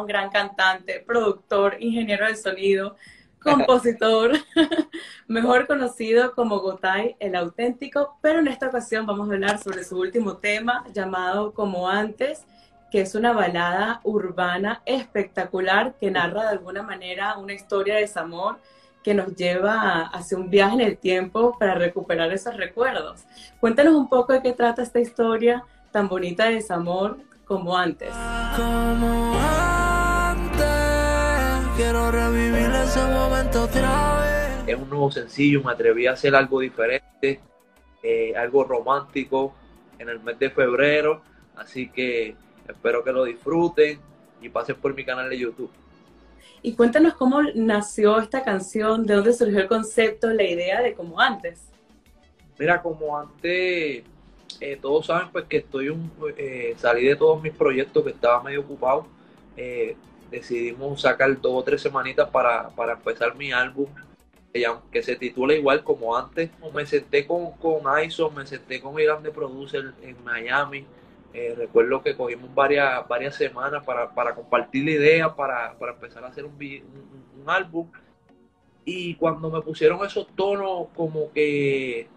un gran cantante, productor, ingeniero de sonido, compositor, mejor conocido como Gotay, el auténtico, pero en esta ocasión vamos a hablar sobre su último tema llamado Como antes, que es una balada urbana espectacular que narra de alguna manera una historia de desamor que nos lleva hacia un viaje en el tiempo para recuperar esos recuerdos. Cuéntanos un poco de qué trata esta historia tan bonita de desamor como antes. Como antes, quiero revivir ese momento otra vez. es un nuevo sencillo, me atreví a hacer algo diferente, eh, algo romántico en el mes de febrero, así que espero que lo disfruten y pasen por mi canal de YouTube. Y cuéntanos cómo nació esta canción, de dónde surgió el concepto, la idea de como antes. Mira, como antes, eh, todos saben pues que estoy un, eh, salí de todos mis proyectos que estaba medio ocupado, eh, decidimos sacar dos o tres semanitas para, para empezar mi álbum que, se titula igual como antes. Me senté con, con Ison, me senté con Irán de Producer en Miami. Eh, recuerdo que cogimos varias, varias semanas para, para compartir la idea, para, para empezar a hacer un, álbum. Y cuando me pusieron esos tonos, como que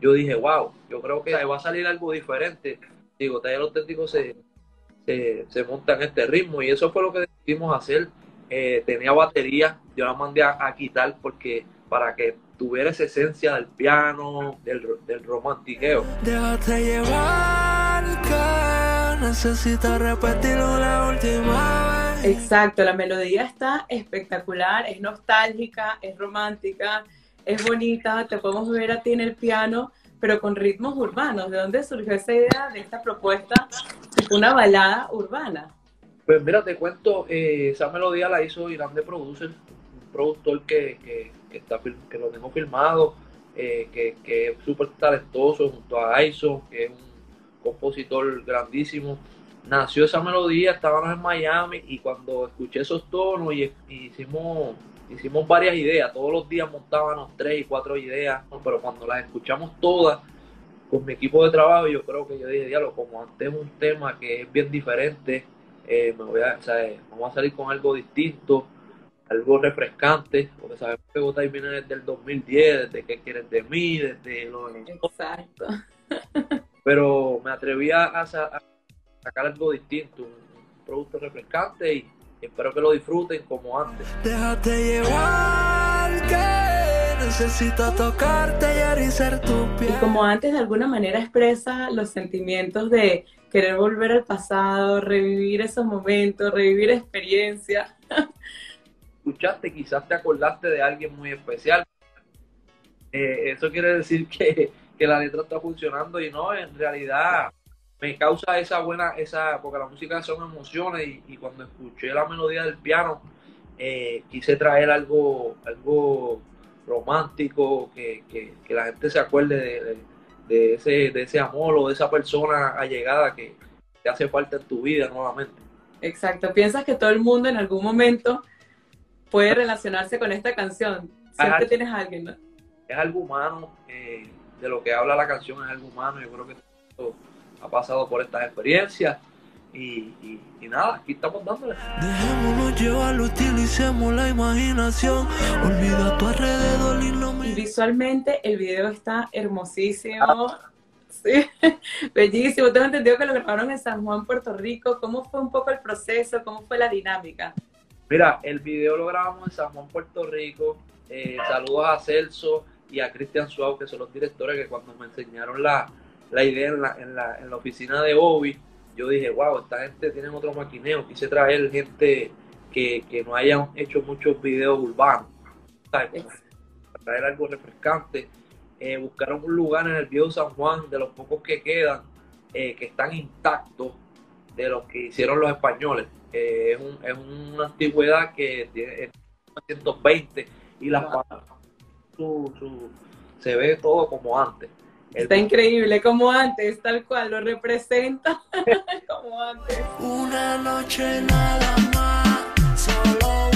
yo dije, wow, yo creo que va a salir algo diferente. Digo, Taller Auténtico se, se, se monta en este ritmo y eso fue lo que decidimos hacer. Eh, tenía batería, yo la mandé a, a quitar porque para que tuviera esa esencia del piano, del, del romantiqueo. Déjate llevar que necesito repetirlo la última vez. Exacto, la melodía está espectacular, es nostálgica, es romántica, es bonita, te podemos ver a ti en el piano, pero con ritmos urbanos. ¿De dónde surgió esa idea de esta propuesta? Una balada urbana. Pues mira, te cuento, eh, esa melodía la hizo Irán de Producer, un productor que, que, que lo tengo filmado, eh, que, que es súper talentoso junto a Ison, que es un compositor grandísimo. Nació esa melodía, estábamos en Miami y cuando escuché esos tonos y, hicimos, hicimos varias ideas, todos los días montábamos tres y cuatro ideas, pero cuando las escuchamos todas con mi equipo de trabajo, yo creo que yo dije, diálogo, como antes es un tema que es bien diferente, eh, me voy a, o sea, eh, vamos a salir con algo distinto, algo refrescante, porque sabemos que Gotay viene desde el 2010, desde qué quieres de mí, desde lo Exacto. pero me atreví a, a sa- a sacar algo distinto, un, producto refrescante y espero que lo disfruten como antes. Déjate llevar que necesito tocarte y erizar tu Y piel. como antes de alguna manera expresa los sentimientos de querer volver al pasado, revivir esos momentos, revivir experiencias. escuchaste, quizás te acordaste de alguien muy especial. Eh, eso quiere decir que, que la letra está funcionando y no, en realidad me causa esa buena, esa, porque la música son emociones y, cuando escuché la melodía del piano, eh, quise traer algo, algo romántico, que, que, la gente se acuerde de, de- de ese, de ese amor o de esa persona allegada que te hace falta en tu vida nuevamente. Exacto. ¿Piensas que todo el mundo en algún momento puede relacionarse con esta canción? Siempre Ajá. tienes a alguien, ¿no? es algo humano, eh, de lo que habla la canción es algo humano, yo creo que todo ha pasado por estas experiencias y, y- y nada, aquí estamos dándole. Dejémonos llevar, utilicemos la imaginación. Olvida tu alrededor y lo mismo. visualmente el video está hermosísimo. Sí, bellísimo. Tengo entendido que lo grabaron en San Juan, Puerto Rico. ¿Cómo fue un poco el proceso? ¿Cómo fue la dinámica? Mira, el video lo grabamos en San Juan, Puerto Rico. Eh, saludos a Celso y a Cristian Suau, que son los directores que cuando me enseñaron la, la idea en la, en, la, en la oficina de Bobby, yo dije, wow, esta gente tiene otro maquineo. Quise traer gente que, que no hayan hecho muchos videos urbanos. ¿sabes? Para traer algo refrescante. Eh, buscaron un lugar en el viejo San Juan, de los pocos que quedan, eh, que están intactos de los que hicieron los españoles. Eh, es, un- es una antigüedad que tiene es 1920 y las Wow. paredes, su- su- se ve todo como antes. El- Está increíble, como antes, tal cual, lo representa como antes. Una noche nada más, solo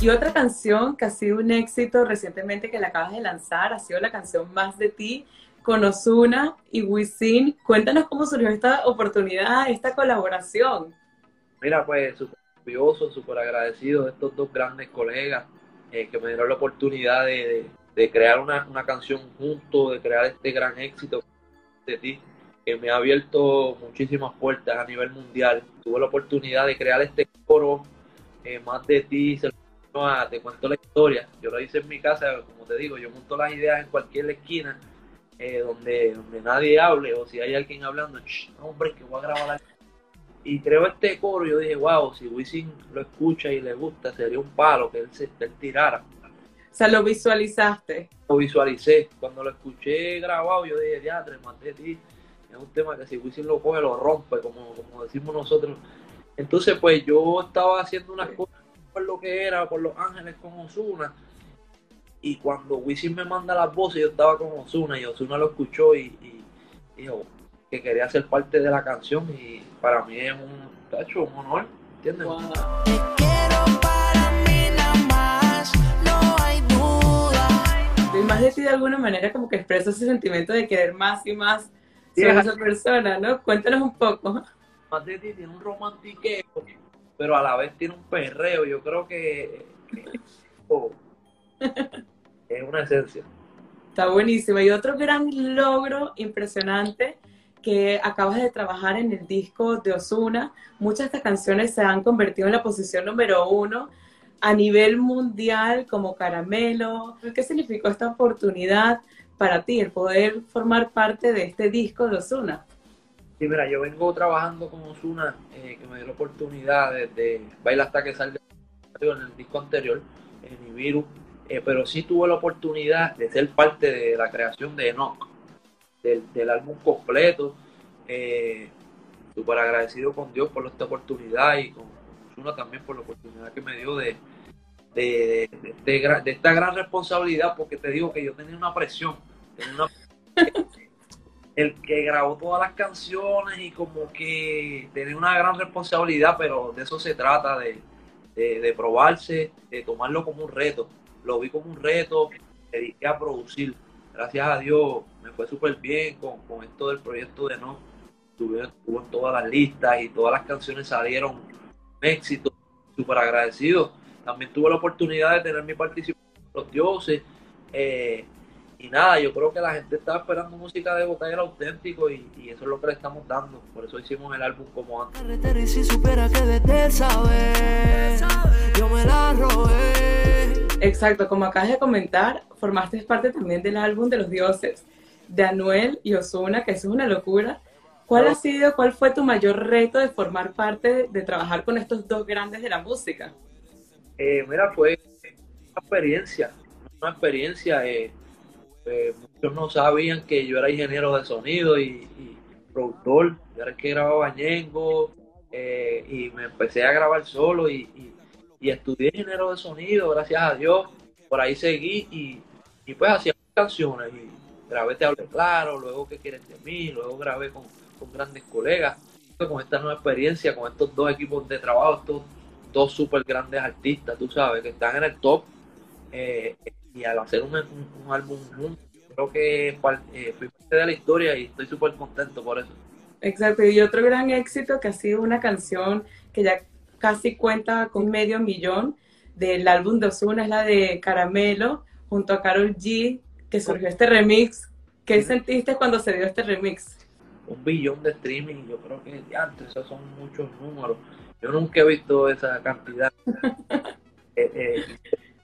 Y otra canción que ha sido un éxito recientemente que la acabas de lanzar ha sido la canción Más de ti con Osuna y Wisin. Cuéntanos cómo surgió esta oportunidad, esta colaboración. Mira, pues súper orgulloso, súper agradecido de estos dos grandes colegas eh, que me dieron la oportunidad de, crear una, canción juntos, de crear este gran éxito de ti, que me ha abierto muchísimas puertas a nivel mundial. Tuve la oportunidad de crear este coro, eh, más de ti, se te cuento la historia. Yo lo hice en mi casa, como te digo, yo monto las ideas en cualquier esquina eh, donde, donde nadie hable, o si hay alguien hablando, hombre, que voy a grabar la y creo este coro, yo dije, wow, si Wisin lo escucha y le gusta, sería un palo que él se él tirara. O sea, lo visualizaste. Lo visualicé. Cuando lo escuché grabado, yo dije, ya, más de ti. Es un tema que si Wisin lo coge, lo rompe, como, como decimos nosotros. Entonces, pues yo estaba haciendo unas cosas por lo que era, por Los Ángeles con Osuna. Y cuando Wisin me manda las voces, yo estaba con Osuna y Osuna lo escuchó y, y dijo, que quería ser parte de la canción y para mí es un, tacho, un honor, ¿entiendes? Y más de ti de alguna manera como que expresa ese sentimiento de querer más y más sobre esa persona, ¿no? Cuéntanos un poco. Más de ti tiene un romantiqueo, pero a la vez tiene un perreo. Yo creo que, oh, es una esencia. Está buenísimo. Y otro gran logro impresionante que acabas de trabajar en el disco de Osuna. Muchas de estas canciones se han convertido en la posición número uno a nivel mundial como Caramelo. ¿Qué significó esta oportunidad para ti, el poder formar parte de este disco de Osuna? Sí, mira, yo vengo trabajando con Osuna, eh, que me dio la oportunidad de, bailar hasta que salga en el disco anterior, en Ibiru, eh, pero sí tuve la oportunidad de ser parte de la creación de Enoch del, álbum completo. Eh, súper agradecido con Dios por esta oportunidad y con Osuna también por la oportunidad que me dio de, de, de, esta gran responsabilidad, porque te digo que yo tenía una presión. el que grabó todas las canciones y como que tenía una gran responsabilidad, pero de eso se trata, de, de, probarse, de tomarlo como un reto. Lo vi como un reto, me dediqué a producir gracias a Dios me fue súper bien con, esto del proyecto de No. Estuve, en todas las listas y todas las canciones salieron un éxito, súper agradecido. También tuve la oportunidad de tener mi participación en los dioses. Eh, y nada, yo creo que la gente estaba esperando música de Botella auténtico y, eso es lo que le estamos dando. Por eso hicimos el álbum como antes. yo me la robé. Exacto, como acabas de comentar, formaste parte también del álbum de los dioses de Anuel y Osuna, que eso es una locura. ¿Cuál ha sido, cuál fue tu mayor reto de formar parte, de, trabajar con estos dos grandes de la música? Eh, mira, fue una experiencia, una experiencia. Eh, eh, muchos no sabían que yo era ingeniero de sonido y, productor. Yo era el que grababa Ñengo y me empecé a grabar solo y estudié ingeniero de sonido, gracias a Dios. Por ahí seguí y, y pues hacía canciones y grabé Te Hablé Claro, luego ¿Qué quieres de mí? Luego grabé con, grandes colegas. Con esta nueva experiencia, con estos dos equipos de trabajo, estos dos súper grandes artistas, tú sabes, que están en el top. Eh, y al hacer un, álbum juntos, creo que eh, fui parte de la historia y estoy súper contento por eso. Exacto, y otro gran éxito que ha sido una canción que ya casi cuenta con medio millón del álbum de Ozuna, es la de Caramelo, junto a Carol G, que surgió este remix. ¿Qué sentiste cuando se dio este remix? Un billón de streaming, yo creo que antes esos son muchos números. Yo nunca he visto esa cantidad. Eh, eh,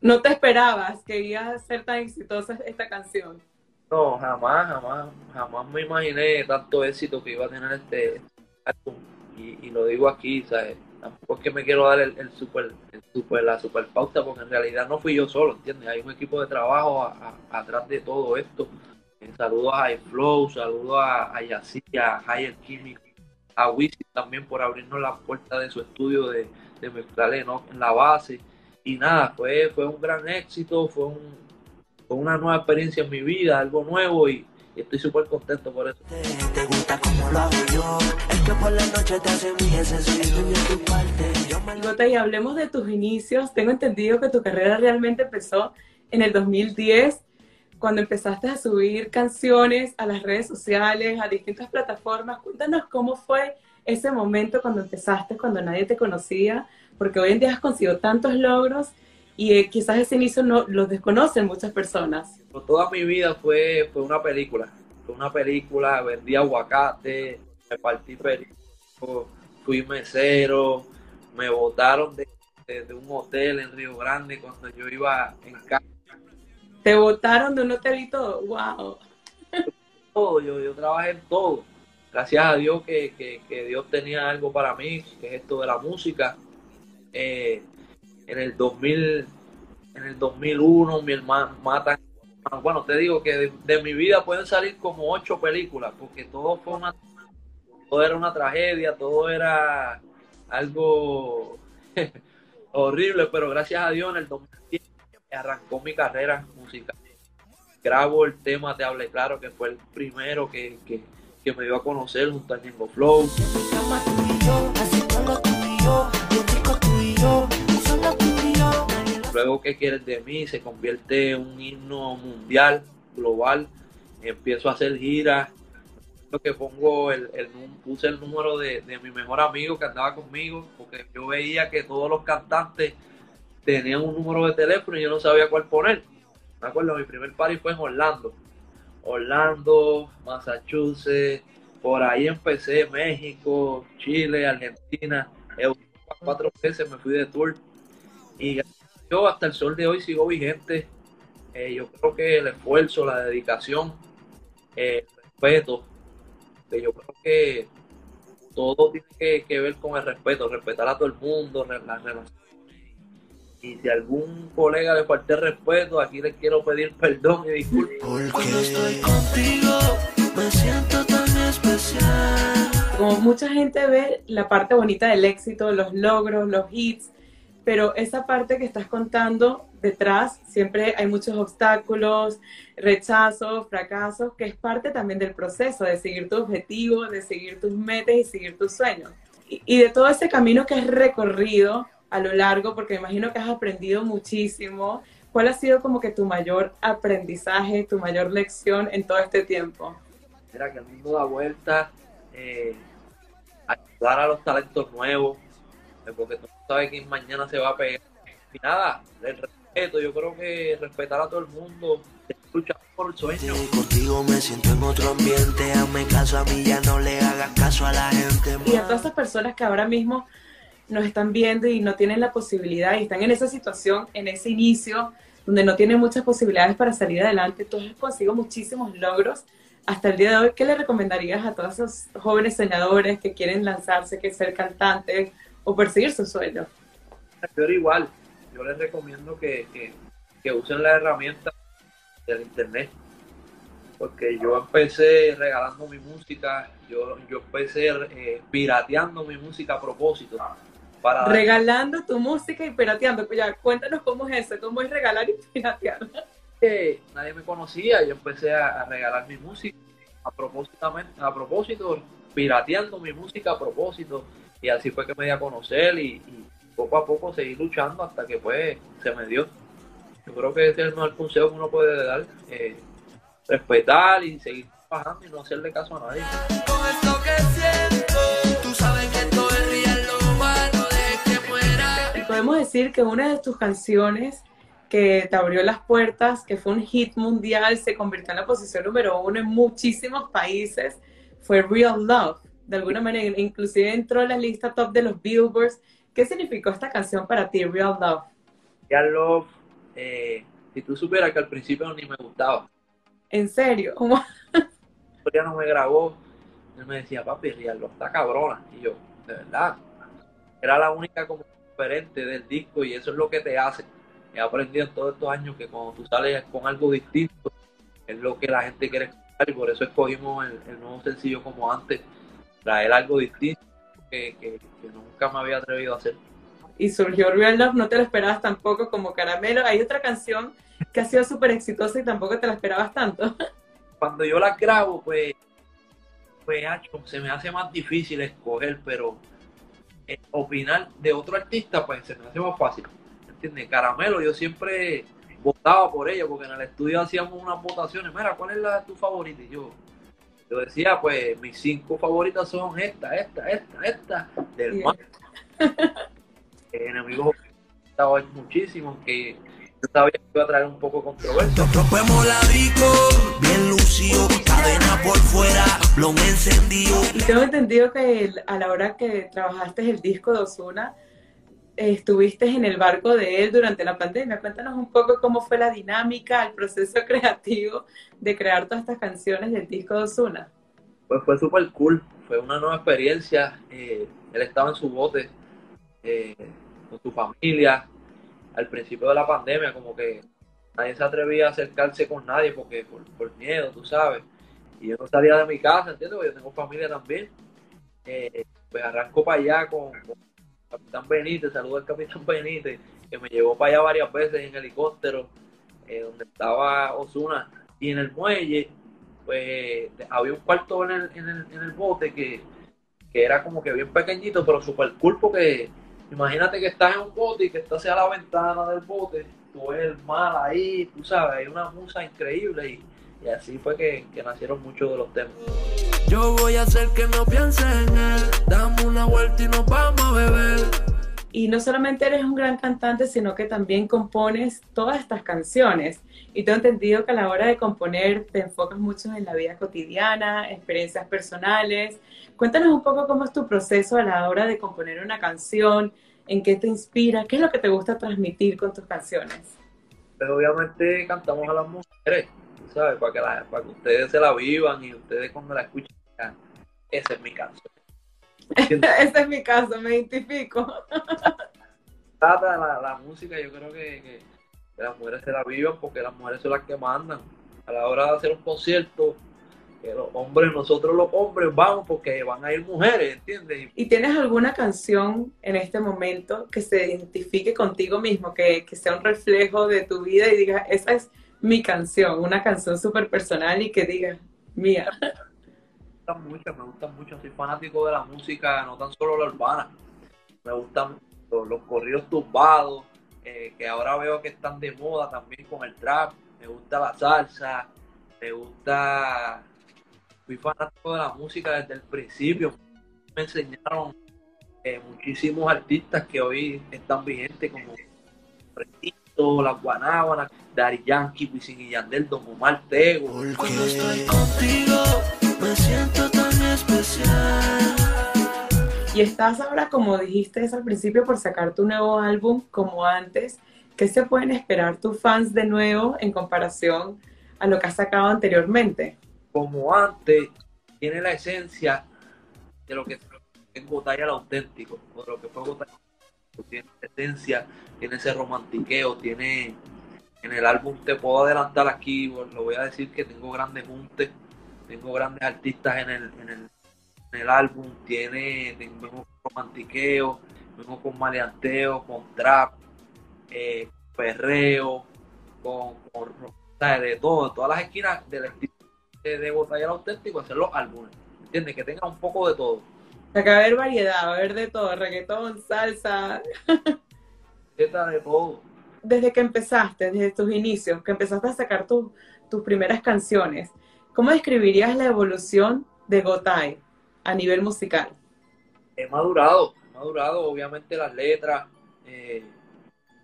¿No te esperabas que iba a ser tan exitosa esta canción? No, jamás, jamás, jamás me imaginé tanto éxito que iba a tener este álbum. Y, y lo digo aquí, ¿sabes? Tampoco es que me quiero dar el, super, super, la super pauta, porque en realidad no fui yo solo, ¿entiendes? Hay un equipo de trabajo atrás de todo esto. Eh, saludos a iFlow, saludos a, a a Higher Chemical, a Wisin también por abrirnos la puerta de su estudio de, de en, la base. Y nada, fue, fue un gran éxito, fue, un, fue una nueva experiencia en mi vida, algo nuevo y, y estoy súper contento por eso. Te gusta como lo hago yo, es que por la noche te hace mi tu parte. Yo me lo- Gota, y hablemos de tus inicios. Tengo entendido que tu carrera realmente empezó en el 2010, cuando empezaste a subir canciones a las redes sociales, a distintas plataformas. Cuéntanos cómo fue ese momento cuando empezaste, cuando nadie te conocía, porque hoy en día has conseguido tantos logros y eh, quizás ese inicio no los desconocen muchas personas. Toda mi vida fue, fue una película. Fue una película, vendí aguacate, me partí perico, fui mesero, me botaron de, de- de un hotel en Río Grande cuando yo iba en casa. Te votaron de un hotel y todo. ¡Wow! Todo, yo, yo trabajé en todo. Gracias a Dios que, que- que Dios tenía algo para mí, que es esto de la música. Eh, en el 2000, en el 2001 mi hermano matan. Bueno, te digo que de, mi vida pueden salir como ocho películas, porque todo fue una, todo era una tragedia, todo era algo horrible, pero gracias a Dios en el 2010 arrancó mi carrera musical. Grabo el tema Te Hablé Claro, que fue el primero que, que, que me dio a conocer junto a Ñengo Flow. Luego, ¿qué quieres de mí? Se convierte en un himno mundial, global. Empiezo a hacer giras. Lo que pongo, el, el puse el número de, de mi mejor amigo que andaba conmigo, porque yo veía que todos los cantantes tenían un número de teléfono y yo no sabía cuál poner. Me acuerdo, mi primer party fue en Orlando. Orlando, Massachusetts, por ahí empecé, México, Chile, Argentina, Europa, cuatro veces me fui de tour. Y yo hasta el sol de hoy sigo vigente. Eh, yo creo que el esfuerzo, la dedicación, eh, el respeto, que yo creo que todo tiene que, que ver con el respeto, respetar a todo el mundo, re- las relaciones. Y si a algún colega le falté el respeto, aquí les quiero pedir perdón y disculpas. Cuando estoy contigo, me siento tan especial. Como mucha gente ve la parte bonita del éxito, los logros, los hits, pero esa parte que estás contando detrás, siempre hay muchos obstáculos, rechazos, fracasos, que es parte también del proceso de seguir tu objetivo, de seguir tus metas y seguir tus sueños. Y, y de todo ese camino que has recorrido a lo largo, porque me imagino que has aprendido muchísimo, ¿cuál ha sido como que tu mayor aprendizaje, tu mayor lección en todo este tiempo? Mira que el mundo da vueltas, eh, ayudar a los talentos nuevos, porque no sabes quién mañana se va a pegar. Y nada, el respeto, yo creo que respetar a todo el mundo, luchar por el sueño. Contigo me siento en otro ambiente, hazme caso a mí, ya no le hagas caso a la gente. y a todas esas personas que ahora mismo nos están viendo y no tienen la posibilidad y están en esa situación, en ese inicio, donde no tienen muchas posibilidades para salir adelante, tú has conseguido muchísimos logros hasta el día de hoy. ¿Qué le recomendarías a todos esos jóvenes soñadores que quieren lanzarse, que ser cantantes o perseguir sus sueños? Pero igual, yo les recomiendo que, que, que usen la herramienta del internet. Porque yo empecé regalando mi música, yo, yo empecé eh, pirateando mi música a propósito. Para dar- Regalando tu música y pirateando. Ya, cuéntanos cómo es eso, cómo es regalar y piratear. que nadie me conocía, yo empecé a, a regalar mi música a propósito, a propósito, pirateando mi música a propósito, y así fue que me di a conocer y, y poco a poco seguí luchando hasta que pues se me dio. Yo creo que ese es el mejor consejo que uno puede dar, eh, respetar y seguir trabajando y no hacerle caso a nadie. Con esto que siento, tú sabes que esto es real, lo malo de que muera. Y podemos decir que una de tus canciones que te abrió las puertas, que fue un hit mundial, se convirtió en la posición número uno en muchísimos países, fue Real Love. De alguna manera, inclusive entró en la lista top de los Billboards. ¿Qué significó esta canción para ti, Real Love? Real Love, eh, si tú supieras que al principio ni me gustaba, En serio, ya no me grabó, él me decía, papi, Real Love está cabrona, y yo, de verdad, era la única como diferente del disco y eso es lo que te hace. He aprendido en todos estos años que cuando tú sales con algo distinto, es lo que la gente quiere escuchar y por eso escogimos el, el nuevo sencillo como antes, traer algo distinto que, que- que nunca me había atrevido a hacer. Y surgió Real Love, no te lo esperabas tampoco como Caramelo. Hay otra canción que ha sido súper exitosa y tampoco te la esperabas tanto. cuando yo las grabo, pues, pues se me hace más difícil escoger, pero eh, opinar de otro artista, pues se me hace más fácil. ¿Entiendes? Caramelo, yo siempre votaba por ella, porque en el estudio hacíamos unas votaciones. Mira, ¿cuál es la tu favorita? Y yo, yo decía, pues mis cinco favoritas son esta, esta, esta, esta, del Bien. mar. Enemigos estaba muchísimo, que yo sabía que iba a traer un poco de controversia. Nos rompemos la disco, bien lucido, cadena por fuera, blon encendido. Y tengo entendido que el- a la hora que trabajaste el disco de Osuna, estuviste en el barco de él durante la pandemia. Cuéntanos un poco cómo fue la dinámica, el proceso creativo de crear todas estas canciones del disco de Osuna. Pues fue súper cool, fue una nueva experiencia. eh, él estaba en su bote eh, con su familia. Al principio de la pandemia, como que nadie se atrevía a acercarse con nadie porque por, por miedo, tú sabes. Y yo no salía de mi casa, ¿entiendes? Porque yo tengo familia también. Eh, pues arranco para allá con, Capitán Benítez, saludo al Capitán Benítez, que me llevó para allá varias veces en helicóptero, eh, donde estaba Osuna. Y en el muelle, pues había un cuarto en el, en el, en el bote que, que era como que bien pequeñito, pero súper cool porque imagínate que estás en un bote y que estás hacia la ventana del bote, tú ves el mar ahí, tú sabes, hay una musa increíble y, y así fue que, que nacieron muchos de los temas. Yo voy a hacer que no pienses en él, dame una vuelta y nos vamos a beber. Y no solamente eres un gran cantante, sino que también compones todas estas canciones. Y tengo entendido que a la hora de componer te enfocas mucho en la vida cotidiana, experiencias personales. Cuéntanos un poco cómo es tu proceso a la hora de componer una canción, en qué te inspira, qué es lo que te gusta transmitir con tus canciones. Pero obviamente cantamos a las mujeres, ¿sabes? Para que, la- para que ustedes se la vivan y ustedes cuando la escuchen, esa es mi canción. Ese es mi caso, me identifico. trata la, la música, yo creo que, que- que las mujeres se la vivan porque las mujeres son las que mandan. A la hora de hacer un concierto, que los hombres, nosotros los hombres vamos porque van a ir mujeres, ¿entiendes? ¿Y tienes alguna canción en este momento que se identifique contigo mismo, que, que sea un reflejo de tu vida y digas, esa es mi canción, una canción súper personal y que digas, mía? Me gustan mucho, me gustan mucho, soy fanático de la música, no tan solo la urbana. Me gustan los, los corridos tumbados, eh, que ahora veo que están de moda también con el trap. Me gusta la salsa, me gusta. Fui fanático de la música desde el principio. Me enseñaron eh, muchísimos artistas que hoy están vigentes, como Fresquito, Las Guanábanas, Dari Yankee, Wisin y Yandel, Don Omar Tego. Cuando estoy contigo, me siento tan especial. Y estás ahora, como dijiste al principio, por sacar tu nuevo álbum como antes. ¿Qué se pueden esperar tus fans de nuevo en comparación a lo que has sacado anteriormente? como antes, tiene la esencia de lo que es Gotaya el auténtico, o de lo que fue Gotaya. Tiene esencia, tiene ese romantiqueo, tiene en el álbum, te puedo adelantar aquí, lo voy a decir que tengo grandes juntes, tengo grandes artistas en el, en el, en el álbum, tiene, tengo romantiqueo, vengo con maleanteo, con trap, eh, perreo, con, con de todo, todas las esquinas del estilo de, de Botella el auténtico, hacer los álbumes, ¿entiendes? Que tenga un poco de todo. Que va a haber variedad, va a haber de todo, reggaetón, salsa. Zeta de todo. Desde que empezaste, desde tus inicios, que empezaste a sacar tus tus primeras canciones, ¿cómo describirías la evolución de Gotay a nivel musical? He madurado, he madurado, obviamente las letras, eh,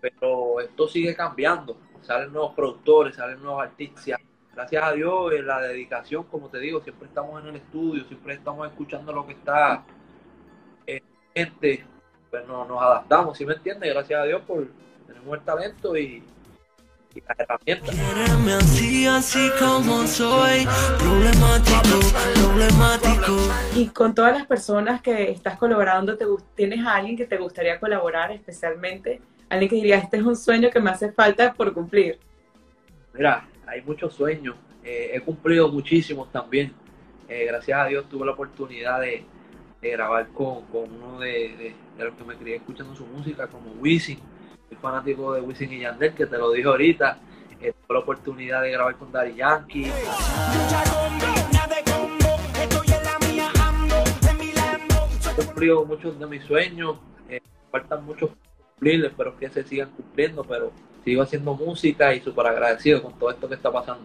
pero esto sigue cambiando. Salen nuevos productores, salen nuevos artistas. Gracias a Dios, en la dedicación, como te digo, siempre estamos en el estudio, siempre estamos escuchando lo que está eh, gente, pues no- nos adaptamos, ¿sí me entiendes? Gracias a Dios por tenemos el talento y, y las herramientas. Quiereme así, así como soy. Problemático, problemático. Y con todas las personas que estás colaborando, ¿te ¿tienes a alguien que te gustaría colaborar especialmente? Alguien que diría, este es un sueño que me hace falta por cumplir. Mira, hay muchos sueños. eh, he cumplido muchísimos también. Eh, gracias a Dios tuve la oportunidad de, grabar con, con uno de, de- los que me crié escuchando su música, como Wisin. Soy fanático de Wisin y Yandel, que te lo dije ahorita. eh, tuve la oportunidad de grabar con Daddy Yankee. He cumplido muchos de mis sueños, faltan muchos cumplir, espero que se sigan cumpliendo, pero sigo haciendo música y súper agradecido con todo esto que está pasando.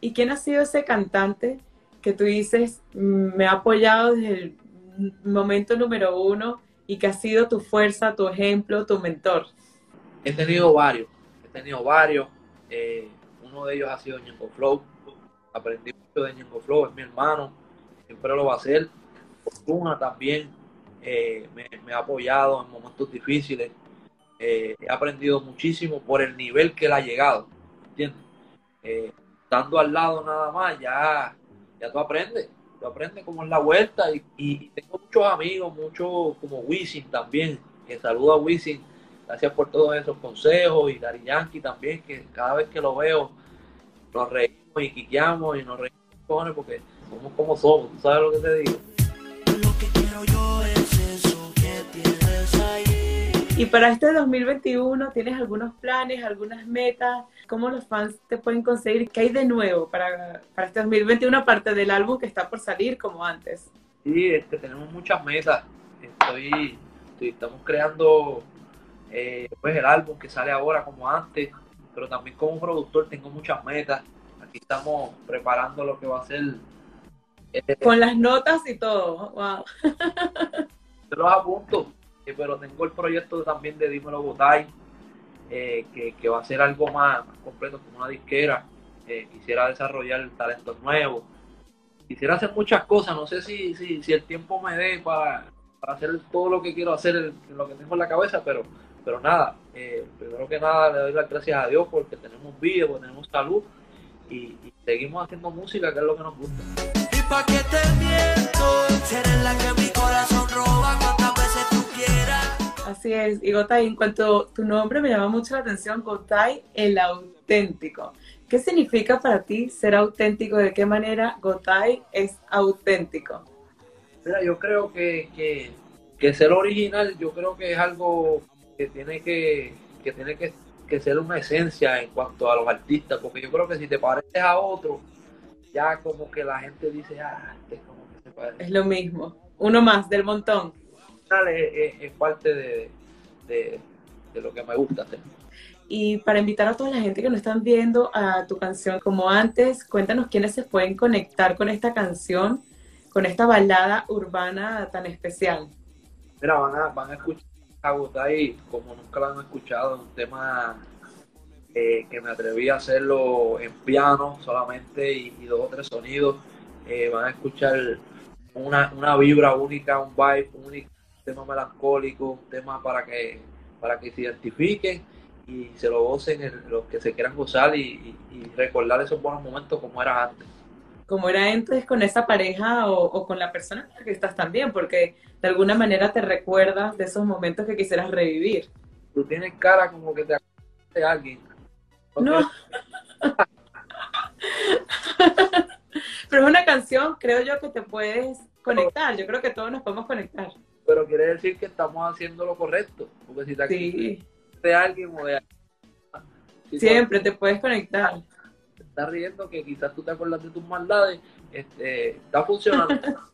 ¿Y quién ha sido ese cantante que tú dices, "Mm, me ha apoyado desde el momento número uno y que ha sido tu fuerza, tu ejemplo, tu mentor? He tenido varios, he tenido varios. eh, uno de ellos ha sido Ñengo Flow. Aprendí mucho de Ñengo Flow, es mi hermano, siempre lo va a hacer. Fortuna también eh, me, me ha apoyado en momentos difíciles. Eh, he aprendido muchísimo por el nivel que él ha llegado. ¿Entiendes? Eh, estando al lado nada más, ya, ya tú aprendes. Tú aprendes cómo es la vuelta. Y, tengo muchos amigos, muchos como Wisin también, que saludo a Wisin gracias por todos esos consejos y Dari Yankee también, que cada vez que lo veo nos reímos y quiqueamos y nos reímos porque somos como somos, ¿tú sabes lo que te digo? Y para este 2021, ¿tienes algunos planes, algunas metas? ¿Cómo los fans te pueden conseguir? ¿Qué hay de nuevo para, para este 2021, aparte del álbum que está por salir como antes? Sí, este, tenemos muchas metas. Estoy, estoy- estamos creando eh, pues el álbum que sale ahora como antes, pero también como productor tengo muchas metas. Aquí estamos preparando lo que va a ser. eh, Con las notas y todo. Wow. Yo los apunto, eh, pero tengo el proyecto también de Dímelo Botay, eh, que, que va a ser algo más, completo como una disquera. Eh, quisiera desarrollar talentos nuevos. Quisiera hacer muchas cosas, no sé si, si, si el tiempo me dé para, para hacer todo lo que quiero hacer, lo que tengo en la cabeza, pero, pero nada, eh, primero que nada le doy las gracias a Dios porque tenemos vida, porque tenemos salud y, seguimos haciendo música, que es lo que nos gusta. Y pa' que te miento, la que mi corazón roba Así es. Y Gotay, en cuanto a tu nombre me llama mucho la atención, Gotay el auténtico. ¿Qué significa para ti ser auténtico? ¿De qué manera Gotay es auténtico? Mira, yo creo que, que, que ser original, yo creo que es algo que tiene que, que tiene que, que ser una esencia en cuanto a los artistas, porque yo creo que si te pareces a otro, ya como que la gente dice, ah, este como que se parece. Es lo mismo. Uno más del montón. Es, es- es parte de, de, de lo que me gusta hacer. Y para invitar a toda la gente que nos están viendo a tu canción como antes, cuéntanos quiénes se pueden conectar con esta canción, con esta balada urbana tan especial. Mira, van a, van a escuchar a Gotay como nunca lo han escuchado, un tema eh, que me atreví a hacerlo en piano solamente y, y dos o tres sonidos. Eh, van a escuchar una, una vibra única, un vibe único, tema melancólico, un tema para que, para que se identifiquen y se lo gocen el- los que se quieran gozar y, y- y recordar esos buenos momentos como era antes. Como era antes con esa pareja o, o con la persona con la que estás también, porque de alguna manera te recuerdas de esos momentos que quisieras revivir. Tú tienes cara como que te acuerdas de alguien. No. Pero es una canción, creo yo, que te puedes conectar. Yo creo que todos nos podemos conectar. Pero quiere decir que estamos haciendo lo correcto. Porque si te Sí, de alguien o de si tú siempre te puedes conectar. te estás riendo que quizás tú te acuerdas de tus maldades, este, está funcionando.